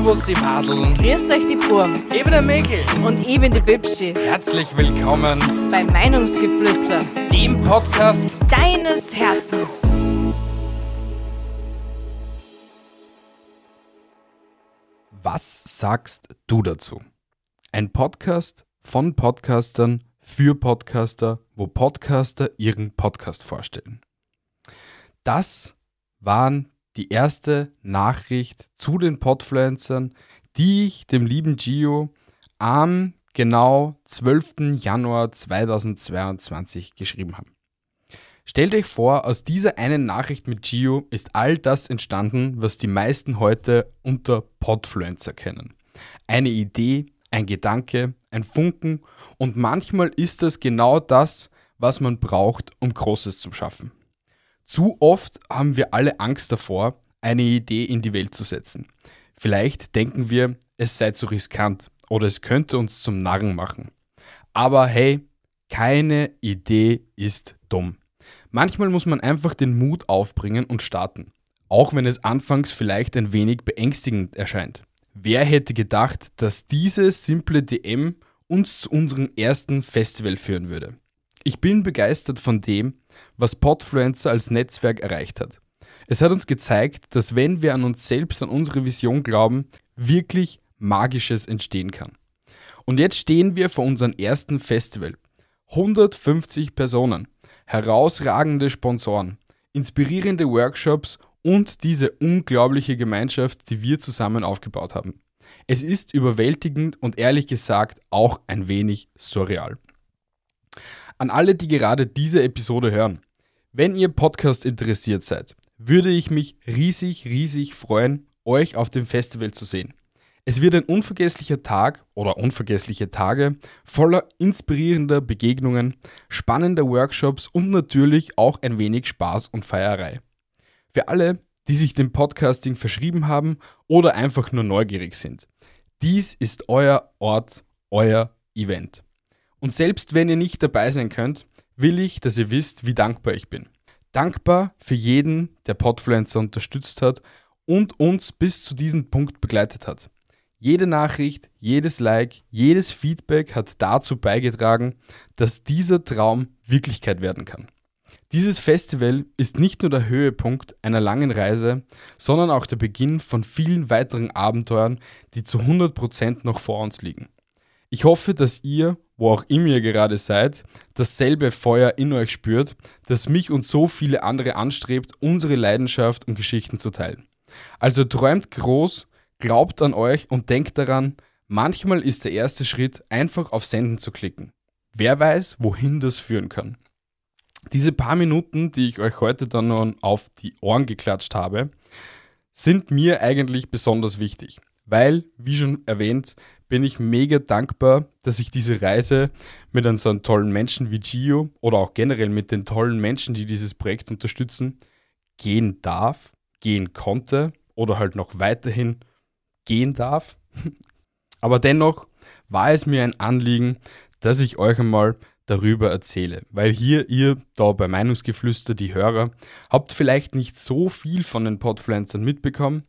Servus die Madeln. Grüß euch die Burm. Ich bin der Mäkel. Und ich bin die Bibschi. Herzlich willkommen bei Meinungsgeflüster, dem Podcast deines Herzens. Was sagst du dazu? Ein Podcast von Podcastern für Podcaster, wo Podcaster ihren Podcast vorstellen. Das waren die erste Nachricht zu den Podfluencern, die ich dem lieben Gio am genau 12. Januar 2022 geschrieben habe. Stellt euch vor, aus dieser einen Nachricht mit Gio ist all das entstanden, was die meisten heute unter Podfluencer kennen. Eine Idee, ein Gedanke, ein Funken und manchmal ist das genau das, was man braucht, um Großes zu schaffen. Zu oft haben wir alle Angst davor, eine Idee in die Welt zu setzen. Vielleicht denken wir, es sei zu riskant oder es könnte uns zum Narren machen. Aber hey, keine Idee ist dumm. Manchmal muss man einfach den Mut aufbringen und starten, auch wenn es anfangs vielleicht ein wenig beängstigend erscheint. Wer hätte gedacht, dass diese simple DM uns zu unserem ersten Festival führen würde? Ich bin begeistert von dem, was Podfluencer als Netzwerk erreicht hat. Es hat uns gezeigt, dass wenn wir an uns selbst, an unsere Vision glauben, wirklich Magisches entstehen kann. Und jetzt stehen wir vor unserem ersten Festival. 150 Personen, herausragende Sponsoren, inspirierende Workshops und diese unglaubliche Gemeinschaft, die wir zusammen aufgebaut haben. Es ist überwältigend und ehrlich gesagt auch ein wenig surreal. An alle, die gerade diese Episode hören, wenn ihr Podcast interessiert seid, würde ich mich riesig, riesig freuen, euch auf dem Festival zu sehen. Es wird ein unvergesslicher Tag oder unvergessliche Tage voller inspirierender Begegnungen, spannender Workshops und natürlich auch ein wenig Spaß und Feierei. Für alle, die sich dem Podcasting verschrieben haben oder einfach nur neugierig sind. Dies ist euer Ort, euer Event. Und selbst wenn ihr nicht dabei sein könnt, will ich, dass ihr wisst, wie dankbar ich bin. Dankbar für jeden, der Podfluencer unterstützt hat und uns bis zu diesem Punkt begleitet hat. Jede Nachricht, jedes Like, jedes Feedback hat dazu beigetragen, dass dieser Traum Wirklichkeit werden kann. Dieses Festival ist nicht nur der Höhepunkt einer langen Reise, sondern auch der Beginn von vielen weiteren Abenteuern, die zu 100% noch vor uns liegen. Ich hoffe, dass ihr wo auch immer ihr gerade seid, dasselbe Feuer in euch spürt, das mich und so viele andere anstrebt, unsere Leidenschaft und Geschichten zu teilen. Also träumt groß, glaubt an euch und denkt daran, manchmal ist der erste Schritt einfach auf Senden zu klicken. Wer weiß, wohin das führen kann. Diese paar Minuten, die ich euch heute dann noch auf die Ohren geklatscht habe, sind mir eigentlich besonders wichtig, weil, wie schon erwähnt, bin ich mega dankbar, dass ich diese Reise mit einem so einem tollen Menschen wie Gio oder auch generell mit den tollen Menschen, die dieses Projekt unterstützen, gehen darf, gehen konnte oder halt noch weiterhin gehen darf. Aber dennoch war es mir ein Anliegen, dass ich euch einmal darüber erzähle, weil hier ihr da bei Meinungsgeflüster, die Hörer, habt vielleicht nicht so viel von den Podpflanzern mitbekommen,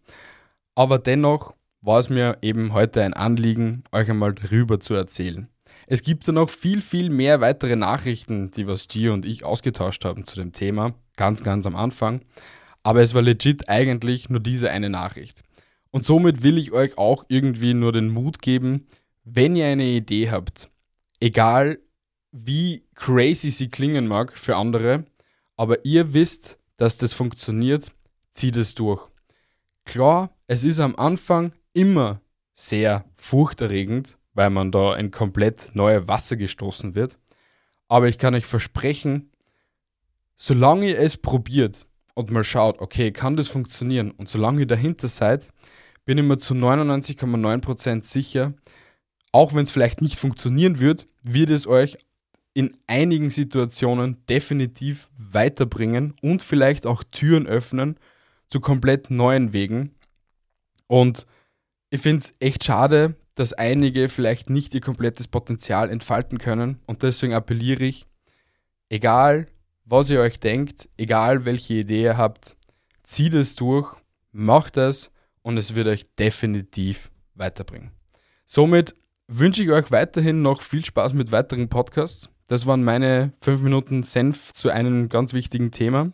aber dennoch war es mir eben heute ein Anliegen, euch einmal darüber zu erzählen. Es gibt da noch viel, viel mehr weitere Nachrichten, die was Gio und ich ausgetauscht haben zu dem Thema, ganz, ganz am Anfang. Aber es war legit eigentlich nur diese eine Nachricht. Und somit will ich euch auch irgendwie nur den Mut geben, wenn ihr eine Idee habt, egal wie crazy sie klingen mag für andere, aber ihr wisst, dass das funktioniert, zieht es durch. Klar, es ist am Anfang immer sehr furchterregend, weil man da in komplett neue Wasser gestoßen wird. Aber ich kann euch versprechen, solange ihr es probiert und mal schaut, okay, kann das funktionieren und solange ihr dahinter seid, bin ich mir zu 99,9% sicher, auch wenn es vielleicht nicht funktionieren wird, wird es euch in einigen Situationen definitiv weiterbringen und vielleicht auch Türen öffnen zu komplett neuen Wegen. Und ich finde es echt schade, dass einige vielleicht nicht ihr komplettes Potenzial entfalten können. Und deswegen appelliere ich, egal was ihr euch denkt, egal welche Idee ihr habt, zieht es durch, macht es und es wird euch definitiv weiterbringen. Somit wünsche ich euch weiterhin noch viel Spaß mit weiteren Podcasts. Das waren meine 5 Minuten Senf zu einem ganz wichtigen Thema.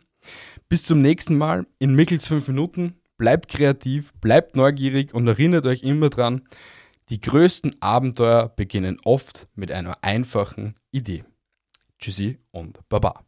Bis zum nächsten Mal in Mickels 5 Minuten. Bleibt kreativ, bleibt neugierig und erinnert euch immer dran, die größten Abenteuer beginnen oft mit einer einfachen Idee. Tschüssi und Baba.